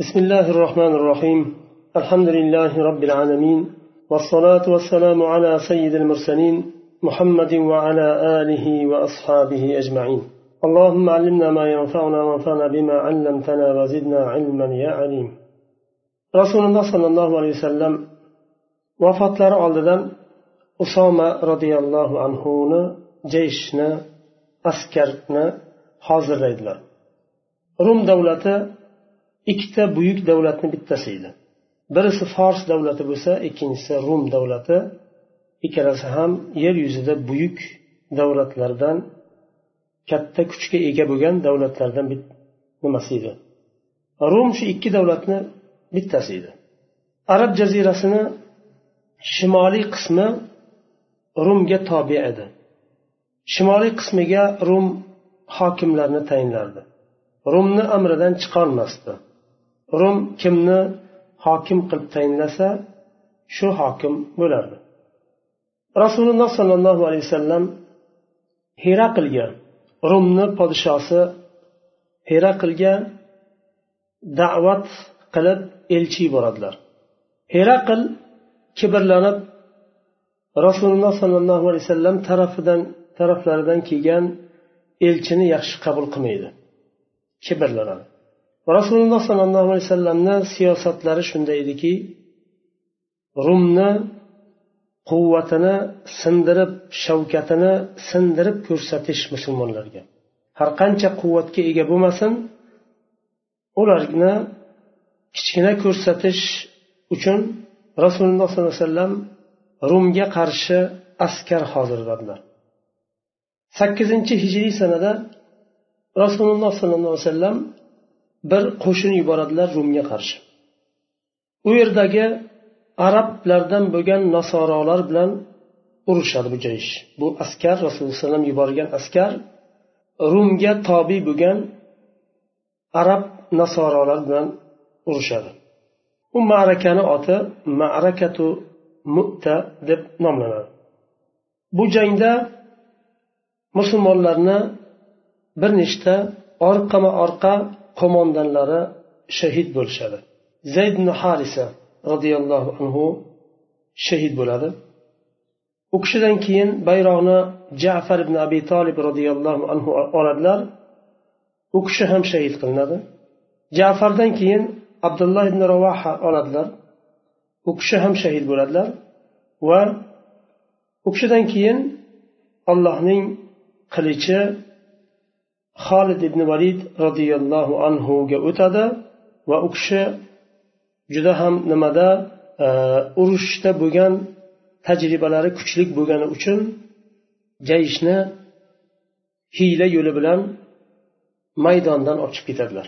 بسم الله الرحمن الرحيم الحمد لله رب العالمين والصلاة والسلام على سيد المرسلين محمد وعلى آله وأصحابه أجمعين اللهم علمنا ما ينفعنا وانفعنا بما علمتنا وزدنا علما يا عليم رسول الله صلى الله عليه وسلم vafotlari oldidan usoma roziyallohu anhuni jeyshni askarni hozirlaydilar rum davlati ikkita buyuk davlatni bittasi edi. Birisi fors davlati bo'lsa ikkinchisi rum davlati ikkalasi ham yer yuzida buyuk davlatlardan katta kuchga ega bo'lgan davlatlardan nimasi edi. Rum shu ikki davlatni bittasi edi. Arab jazirasini shimoliy qismi rumga tobe edi. Shimoliy qismiga rum hokimlarni tayinlardi. Rumni amridan chiqolmasdi rum kimni hokim qilib tayinlasa shu hokim bo'lardi. Rasululloh sollallohu alayhi vasallam heraqlga rumni podshosi heraqlga da'vat qilib elchi yuboradilar heraql kibrlanib rasululloh sollallohu alayhi vasallam tarafidan taraflaridan kelgan elchini yaxshi qabul qilmaydi. Kibrlanadi. Rasululloh sollallohu alayhi vasallamni siyosatlari shunday ediki rumni quvvatini sindirib shavkatini sindirib ko'rsatish musulmonlarga. Har qancha quvvatga ega bo'lmasin ularni kichkina ko'rsatish uchun rasululloh sollallohu alayhi vasallam rumga qarshi askar hozirladilar. Sakkizinchi hijriy sanada rasululloh sollallohu alayhi vasallam bir qo'shin yuboradilar rumga qarshi. U yerdagi arablardan bo'lgan nasorolar bilan urushadi bu jayish bu askar rasululloh alayhi vasallam yuborgan askar rumga tobe bo'lgan arab nasorolar bilan urushadi. U ma'rakani oti ma'rakatu mu'ta deb nomlanadi. Bu jangda musulmonlarni bir nechta orqama orqa qo'mondonlari shahid bo'lishadi. Zayd ibn harisa roziyallohu anhu shahid bo'ladi. U kishidan keyin bayroqni jafar ibn abi tolib roziyallohu anhu oladilar. U kishi ham shahid qilinadi. Jafardan keyin abdulloh ibn ravaha oladilar. U kishi ham shahid bo'ladilar va u kishidan keyin allohning qilichi xolid ibn valid roziyallohu anhuga o'tadi va u kishi juda ham nimada e, urushda bo'lgan tajribalari kuchli bo'lgani uchun jayishni hiyla yo'li bilan maydondan ochib ketadilar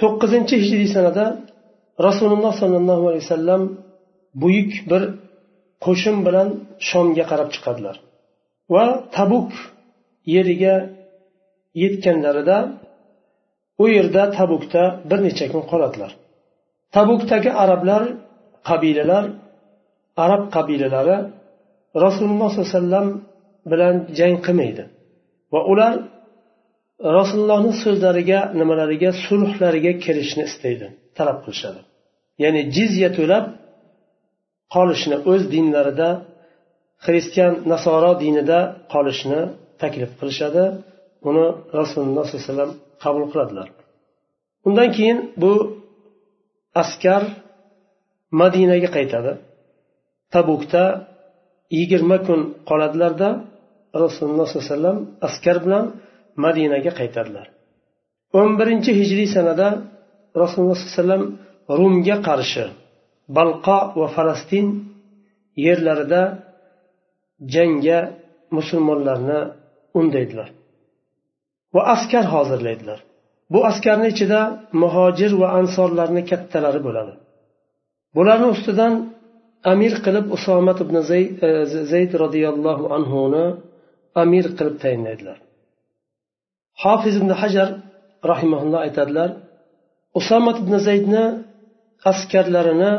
to'qqizinchi hijriy sanada rasululloh sollallohu alayhi vasallam buyuk bir qo'shin bilan shomga qarab chiqadilar va tabuk yeriga yetganlarida u yerda tabukda bir necha kun qoladilar tabukdagi arablar qabilalar arab qabilalari rasululloh sollallohu alayhi vasallam bilan jang qilmaydi va ular rasulullohni so'zlariga nimalariga sulhlariga kirishni istaydi talab qilishadi. Ya'ni jizya to'lab qolishni o'z dinlarida xristian nasoro dinida qolishni taklif qilishadi. Buni rasululloh sollallohu alayhi vasallam qabul qiladilar. Undan keyin bu askar madinaga qaytadi. Tabukda yigirma kun qoladilarda rasululloh sollallohu alayhi vasallam askar bilan madinaga qaytadilar. O'n birinchi hijriy sanada rasululloh sollallohu alayhi vasallam rumga qarshi balqo va falastin yerlarida jangga musulmonlarni undaydilar. Va askar hozirlaydilar. Bu askarni ichida muhojir va ansorlarni kattalari bo'ladi. Bularni ustidan amir qilib usomat ibn zayd e, roziyallohu anhuni amir qilib tayinlaydilar. Hofiz ibn hajar rahimaulloh aytadilar usomat ibn zaydni askarlarini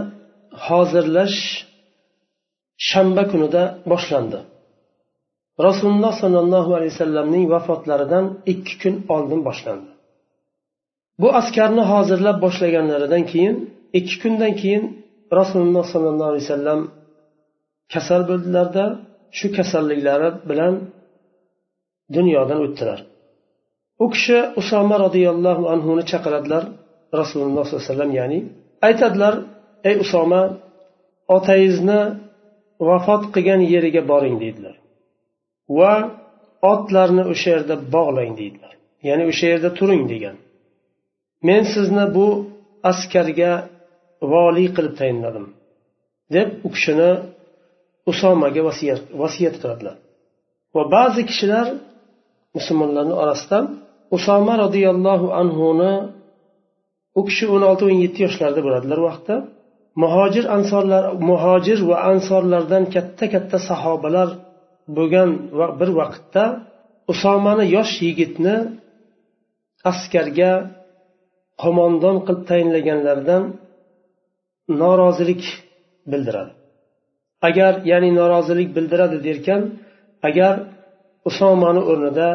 hozirlash shanba kunida boshlandi. Rasululloh sollallohu alayhi vasallamning vafotlaridan ikki kun oldin boshlandi. Bu askarni hozirlab boshlaganlaridan keyin ikki kundan keyin rasululloh sollallohu alayhi vasallam kasal bo'ldilarda shu kasalliklari bilan dunyodan o'tdilar. U kishi usoma roziyallohu anhuni chaqiradilar rasululloh sollallohu alayhi vasallam ya'ni aytadilar ey usoma otangizni vafot qilgan yeriga boring deydilar. Va otlarni o'sha yerda bog'lang deydilar. Ya'ni o'sha yerda turing degan. Men sizni bu askarga voliy qilib tayinladim deb u kishini usomaga vasiyat vasiyat qiladilar. Va ba'zi kishilar musulmonlarni orasidan usoma roziyallohu anhuni u kishi o'n olti o'n yetti yoshlarda bo'ladilar vaqtda. Muhojir ansorlar muhojir va ansorlardan katta katta sahobalar bo'lgan bir vaqtda usomani yosh yigitni askarga qo'mondon qilib tayinlaganlaridan norozilik bildiradi. Agar ya'ni norozilik bildiradi derkan agar usomani o'rnida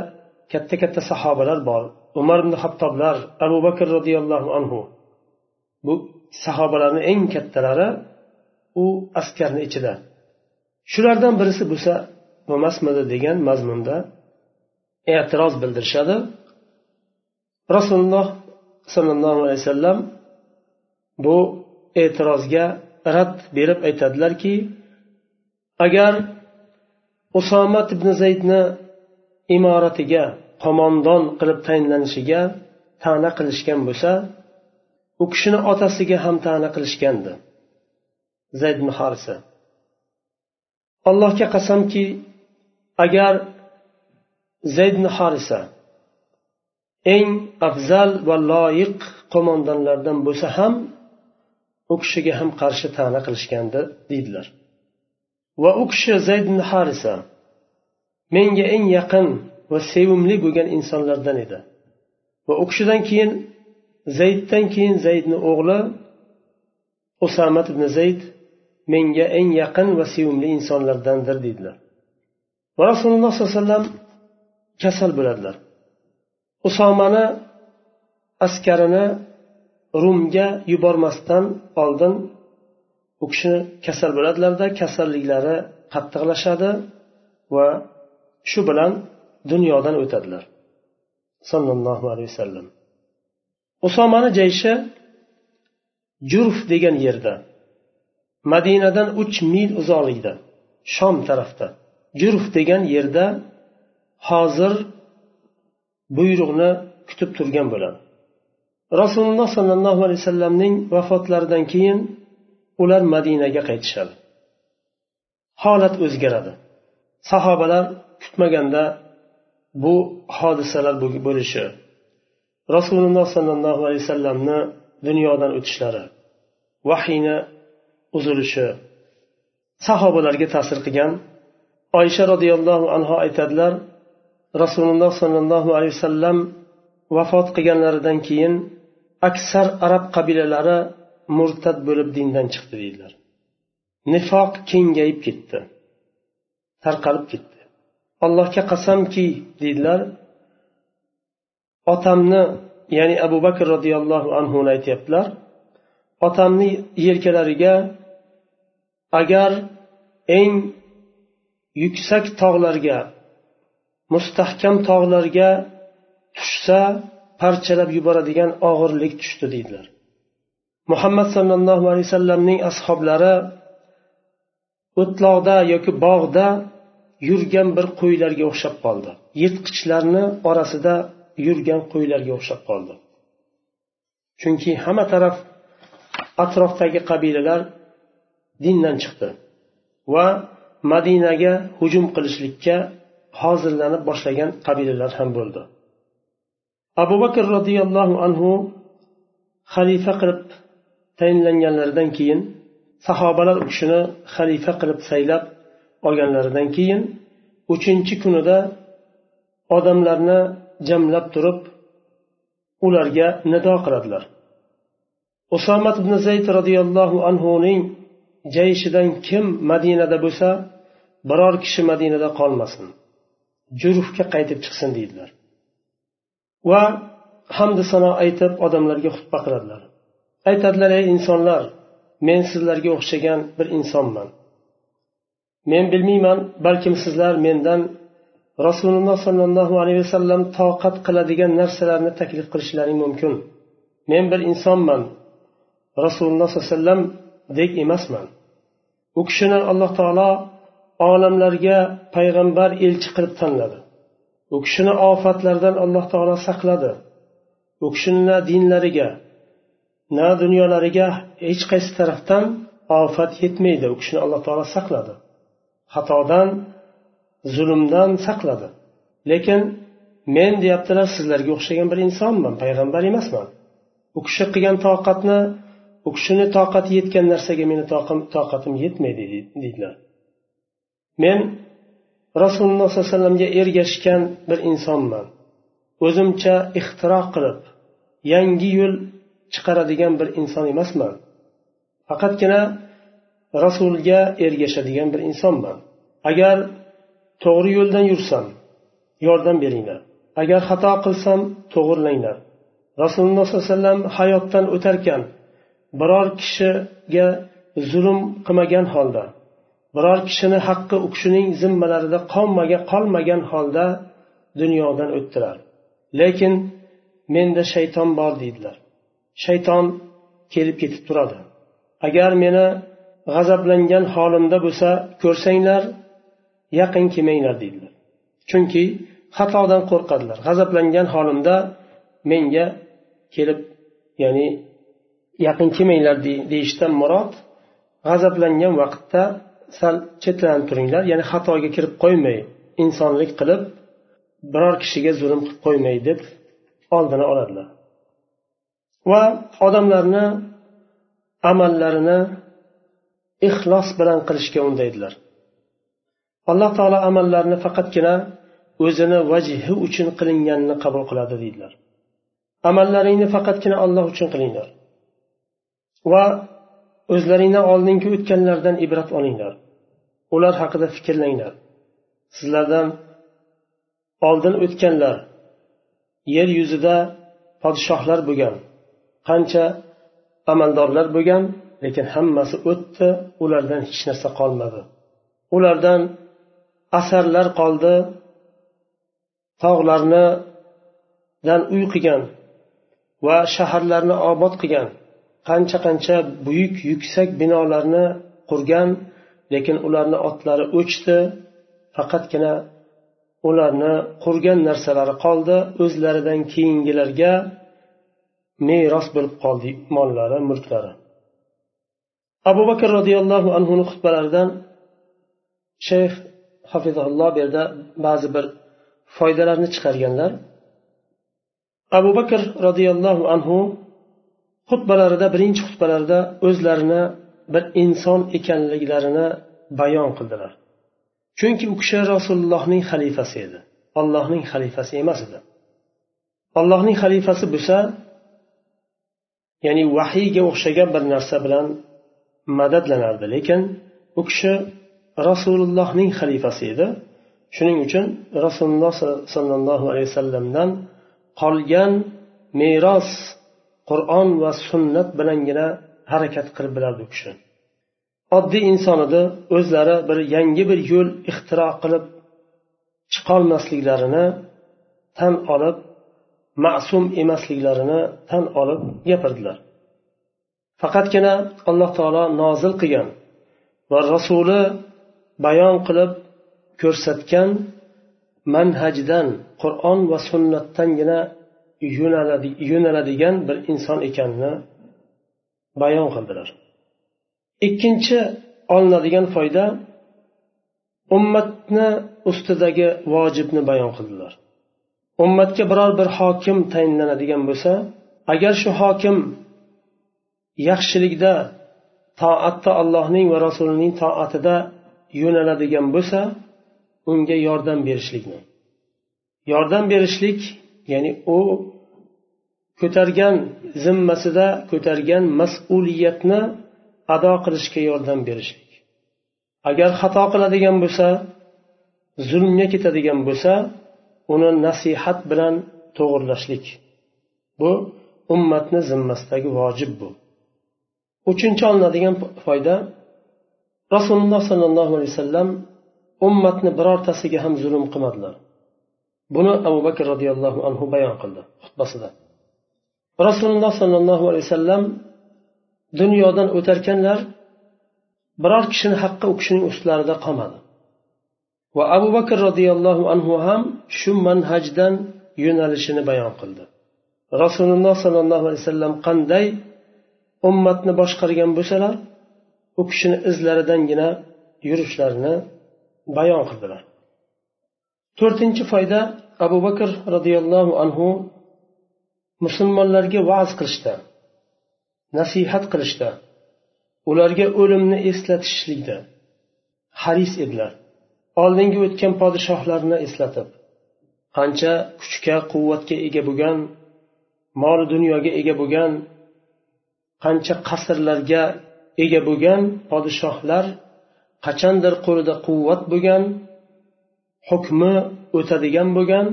katta katta sahobalar bor umar ibn hattoblar abu bakr roziyallohu anhu bu sahobalarni eng kattalari u askarni ichida. Shulardan birisi bo'lsa bo'lmasmidi degan mazmunda e'tiroz bildirishadi. Rasululloh sollallohu alayhi vasallam bu e'tirozga rad berib aytadilarki agar usomat ibn zaydni imoratiga qo'mondon qilib tayinlanishiga ta'na qilishgan bo'lsa u kishini otasiga ham ta'na qilishgandi. Zayd ibn harisa. Allohga qasamki agar zayd ibn harisa eng afzal va loyiq qo'mondonlardan bo'lsa ham u kishiga ham qarshi ta'na qilishgandi deydilar. Va u kishi zayd ibn harisa menga eng yaqin va sevimli bo'lgan insonlardan edi. Va u kishidan keyin zayddan keyin zaydni o'g'li usamat ibn zayd menga eng yaqin va sevimli insonlardandir deydilar. Va rasululloh sollallohu alayhi vasallam kasal bo'ladilar. Usomani askarini rumga yubormasdan oldin u kishi kasal bo'ladilarda kasalliklari qattiqlashadi va shu bilan dunyodan o'tadilar. Sollallohu alayhi vasallam. Usomani jayshi jurf degan yerda madinadan uch mil uzoqlikda shom tarafda. Jurf degan yerda hozir buyruqni kutib turgan bo'ladi rasululloh sollallohu alayhi vasallamning vafotlaridan keyin ular madinaga qaytishadi. Holat o'zgaradi. Sahobalar kutmaganda bu hodisalar bo'lishi rasululloh sollallohu alayhi vasallamni dunyodan o'tishlari vahiyni uzilishi sahobalarga ta'sir qilgan oysha roziyallohu anhu aytadilar rasululloh sollallohu alayhi vasallam vafot qilganlaridan keyin aksar arab qabilalari murtad bo'lib dindan chiqdi deydilar. Nifoq kengayib ketdi tarqalib ketdi. Allohga qasamki deydilar otamni ya'ni abu bakr roziyallohu anhuni aytyaptilar otamni yelkalariga agar eng yuksak tog'larga mustahkam tog'larga tushsa parchalab yuboradigan og'irlik tushdi deydilar. Muhammad sollallohu alayhi vasallamning ashoblari o'tloqda yoki bog'da yurgan bir qo'ylarga o'xshab qoldi. Yirtqichlarni orasida yurgan qo'ylarga o'xshab qoldi. Chunki hamma taraf atrofdagi qabilalar dindan chiqdi va madinaga hujum qilishlikka hozirlanib boshlagan qabilalar ham bo'ldi. Abu bakr roziyallohu anhu xalifa qilib tayinlanganlaridan keyin sahobalar u kishini xalifa qilib saylab olganlaridan keyin uchinchi kunida odamlarni jamlab turib ularga nido qiladilar. Usomat ibn zayd roziyallohu anhuning jayishidan kim madinada bo'lsa biror kishi madinada qolmasin. Jurufga qaytib chiqsin deydilar. Va hamdu sano aytib odamlarga xutba qiladilar. Aytadilar ey insonlar men sizlarga o'xshagan bir insonman. Men bilmayman balkim sizlar mendan rasululloh sollallohu alayhi vasallam toqat qiladigan narsalarni taklif qilishlaring mumkin. Men bir insonman. Rasululloh sollallohu alayhi dek emasman. U kishini alloh taolo olamlarga payg'ambar elchi qilib tanladi. U kishini ofatlardan alloh taolo saqladi. U kishini na dinlariga na dunyolariga hech qaysi tarafdan ofat yetmaydi. U kishini alloh taolo saqladi. Xatodan zulmdan saqladi. Lekin men deyaptilar sizlarga o'xshagan bir insonman payg'ambar emasman. U kishi qilgan toqatni u kishini toqati yetgan narsaga meni toqatim yetmaydi deydilar. Men rasululloh sollallohu alayhi vasallamga ergashgan bir insonman. O'zimcha ixtiro qilib yangi yo'l chiqaradigan bir inson emasman. Faqatgina rasulga ergashadigan bir insonman. Agar to'g'ri yo'ldan yursam yordam beringlar. Agar xato qilsam to'g'irlanglar. Rasululloh sollallohu alayhi vasallam hayotdan o'tarkan biror kishiga zulm qilmagan holda biror kishini haqqi u kishining zimmalarida qolmagan qolmagan holda dunyodan o'tdilar. Lekin menda shayton bor deydilar. Shayton kelib ketib turadi. Agar meni g'azablangan holimda bo'lsa ko'rsanglar yaqin kelmanglar deydilar. Chunki xatodan qo'rqadilar. G'azablangan holimda menga kelib ya'ni yaqin kelmanglar deyishdan murod g'azablangan vaqtda sal chetlanib turinglar. Ya'ni xatoga kirib qo'ymay insonlik qilib biror kishiga zulm qilib qo'ymay deb oldini oladilar. Va odamlarni amallarini ixlos bilan qilishga undaydilar. Alloh taolo amallarni faqatgina o'zini vajhi uchun qilinganini qabul qiladi deydilar. Amallaringni faqatgina olloh uchun qilinglar. Va o'zlaringdan oldingi o'tganlardan ibrat olinglar. Ular haqida fikrlanglar. Sizlardan oldin o'tganlar yer yuzida podshohlar bo'lgan qancha amaldorlar bo'lgan lekin hammasi o'tdi ulardan hech narsa qolmadi. Ulardan asarlar qoldi tog'larnidan uy qilgan va shaharlarni obod qilgan. Qancha qancha buyuk yuksak binolarni qurgan lekin ularni otlari o'chdi faqatgina ularni qurgan narsalari qoldi. O'zlaridan keyingilarga meros bo'lib qoldi mollari mulklari. Abu bakr roziyallohu anhuni xutbalaridan shayx hafizulloh bu yerda ba'zi bir foydalarni chiqarganlar. Abu bakr roziyallohu anhu xutbalarida birinchi xutbalarida o'zlarini bir inson ekanliklarini bayon qildilar. Chunki u kishi rasulullohning xalifasi edi. Allohning xalifasi emas edi. Allohning xalifasi bo'lsa ya'ni vahiyga o'xshagan bir narsa bilan madadlanardi. Lekin u kishi rasulullohning xalifasi edi. Shuning uchun rasululloh sollallohu alayhi vasallamdan qolgan meros qur'on va sunnat bilangina harakat qilib biladi u kishi. Oddiy inson edi o'zlari bir yangi bir yo'l ixtiro qilib chiqolmasliklarini tan olib ma'sum emasliklarini tan olib gapirdilar. Faqatgina alloh taolo nozil qilgan va rasuli bayon qilib ko'rsatgan manhajdan qur'on va sunnatdangina yo'naladigan bir inson ekanini bayon qildilar. Ikkinchi olinadigan foyda ummatni ustidagi vojibni bayon qildilar. Ummatga biror bir hokim tayinlanadigan bo'lsa agar shu hokim yaxshilikda toatda allohning va rasulining toatida yo'naladigan bo'lsa unga yordam berishlikni. Yordam berishlik ya'ni u ko'targan zimmasida ko'targan mas'uliyatni ado qilishga yordam berishlik. Agar xato qiladigan bo'lsa zulmga ketadigan bo'lsa uni nasihat bilan to'g'irlashlik. Bu ummatni zimmasidagi vojib bu. Uchinchi olinadigan foyda rasululloh sollallohu alayhi vasallam ummatni birortasiga ham zulm qilmadilar. Buni abu bakr roziyallohu anhu bayon qildi xutbasida. Rasululloh sollallohu alayhi vasallam dunyodan o'tarkanlar biror kishini haqqi u kishining ustlarida qolmadi. Va abu bakr roziyallohu anhu ham shu manhajdan yo'nalishini bayon qildi. Rasululloh sollallohu alayhi vasallam qanday ummatni boshqargan bo'lsalar u kishini izlaridangina yurishlarini bayon qildilar. To'rtinchi foyda abu bakr roziyallohu anhu musulmonlarga va'z qilishda nasihat qilishda ularga o'limni eslatishlikda haris edilar. Oldingi o'tgan podshohlarni eslatib qancha kuchga quvvatga ega bo'lgan mol dunyoga ega bo'lgan qancha qasrlarga ega bo'lgan podshohlar qachondir qo'lida quvvat bo'lgan hukmi o'tadigan bo'lgan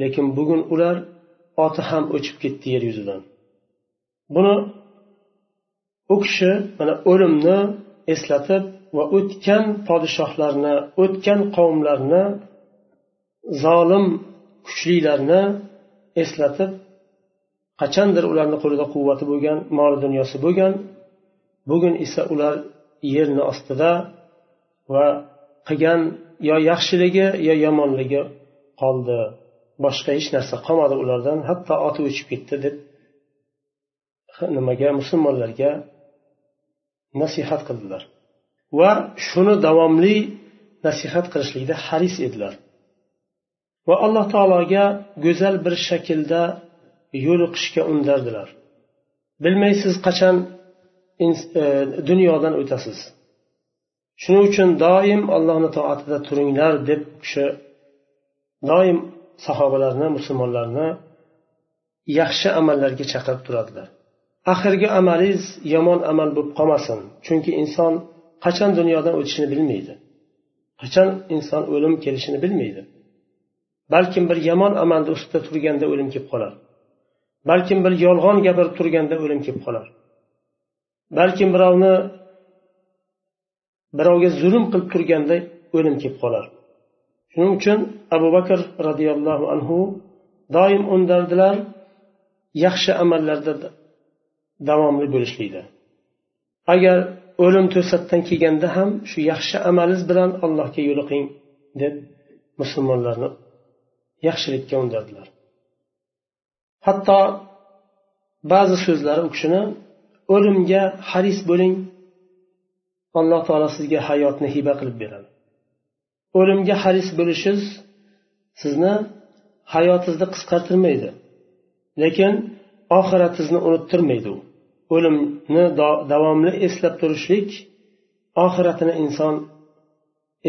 lekin bugun ular oti ham o'chib ketdi yer yuzidan. Buni u kishi mana o'limni eslatib va o'tgan podshohlarni o'tgan qavmlarni zolim kuchlilarni eslatib qachondir ularni qo'lida quvvati bo'lgan mol dunyosi bo'lgan bugun esa ular yerni ostida va qilgan yo yaxshiligi yo yomonligi qoldi. Boshqa hech narsa qolmadi ulardan. Hatto oti o'chib ketdi deb nimaga musulmonlarga nasihat qildilar. Va shuni davomli nasihat qilishlikda haris edilar. Va alloh taologa go'zal bir shaklda yo'liqishga undardilar bilmaysiz qachon e, dunyodan o'tasiz. Shuning uchun doim allohni toatida turinglar deb kishi doim sahobalarni musulmonlarni yaxshi amallarga chaqirib turadilar. Axirgi amalingiz yomon amal bo'lib qolmasin chunki inson qachon dunyodan o'tishini bilmaydi. Qachon inson o'lim kelishini bilmaydi. Balkim bir yomon amalni ustida turganda o'lim kelib qolar. Balkim bir yolg'on gapirib turganda o'lim kelib qolar. Balkim birovni birovga zulm qilib turganda o'lim kelib qolar. Shuning uchun abu bakr roziyallohu anhu doim undardilar yaxshi amallarda davomli bo'lishlikda. Agar o'lim to'satdan kelganda ham shu yaxshi amalingiz bilan allohga yo'liqing deb musulmonlarni yaxshilikka undardilar hatto ba'zi so'zlari u kishini o'limga haris bo'ling alloh taolo sizga hayotni hiba qilib beradi. O'limga haris bo'lishingiz sizni hayotingizni qisqartirmaydi. Lekin oxiratingizni unuttirmaydi u. O'limni davomli eslab turishlik oxiratini inson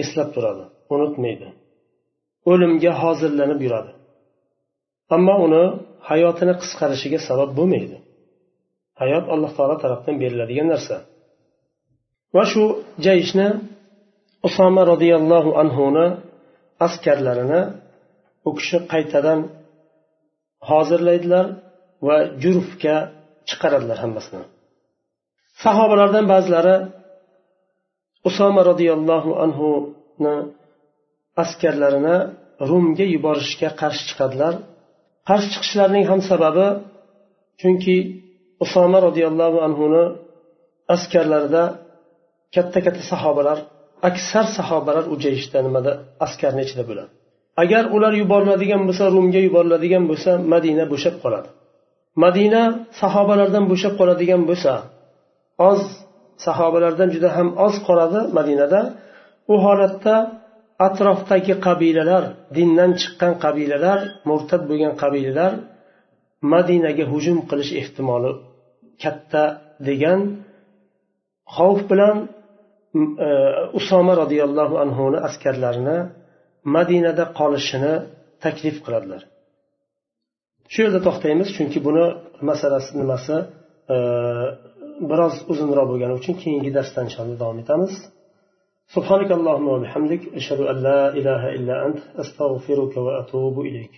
eslab turadi unutmaydi. O'limga hozirlanib yuradi. Ammo uni hayotini qisqarishiga sabab bo'lmaydi. Hayot alloh taolo tarafdan beriladigan narsa. Va shu jayishni usoma roziyallohu anhuni askarlarini u kishi qaytadan hozirlaydilar va jurfga chiqaradilar hammasini. Sahobalardan ba'zilari usoma roziyallohu anhuni askarlarini rumga yuborishga qarshi chiqadilar. Qarshi chiqishlarining ham sababi chunki usoma roziyallohu anhuni askarlarida katta katta sahobalar aksar sahobalar u jayishda nimada? Askarni ichida bo'ladi. Agar ular yuboriladigan bo'lsa rumga yuboriladigan bo'lsa madina bo'shab qoladi. Madina sahobalardan bo'shab qoladigan bo'lsa oz sahobalardan juda ham oz qoladi madinada. U holatda atrofdagi qabilalar dindan chiqqan qabilalar murtad bo'lgan qabilalar madinaga hujum qilish ehtimoli katta degan xavf bilan usoma roziyallohu anhuni askarlarini madinada qolishini taklif qiladilar shu yerda to'xtaymiz chunki buni masalasi nimasi e, biroz uzunroq bo'lgani uchun keyingi darsda inshaalloh davom etamiz سبحانك اللهم وبحمدك أشهد أن لا إله إلا أنت أستغفرك وأتوب إليك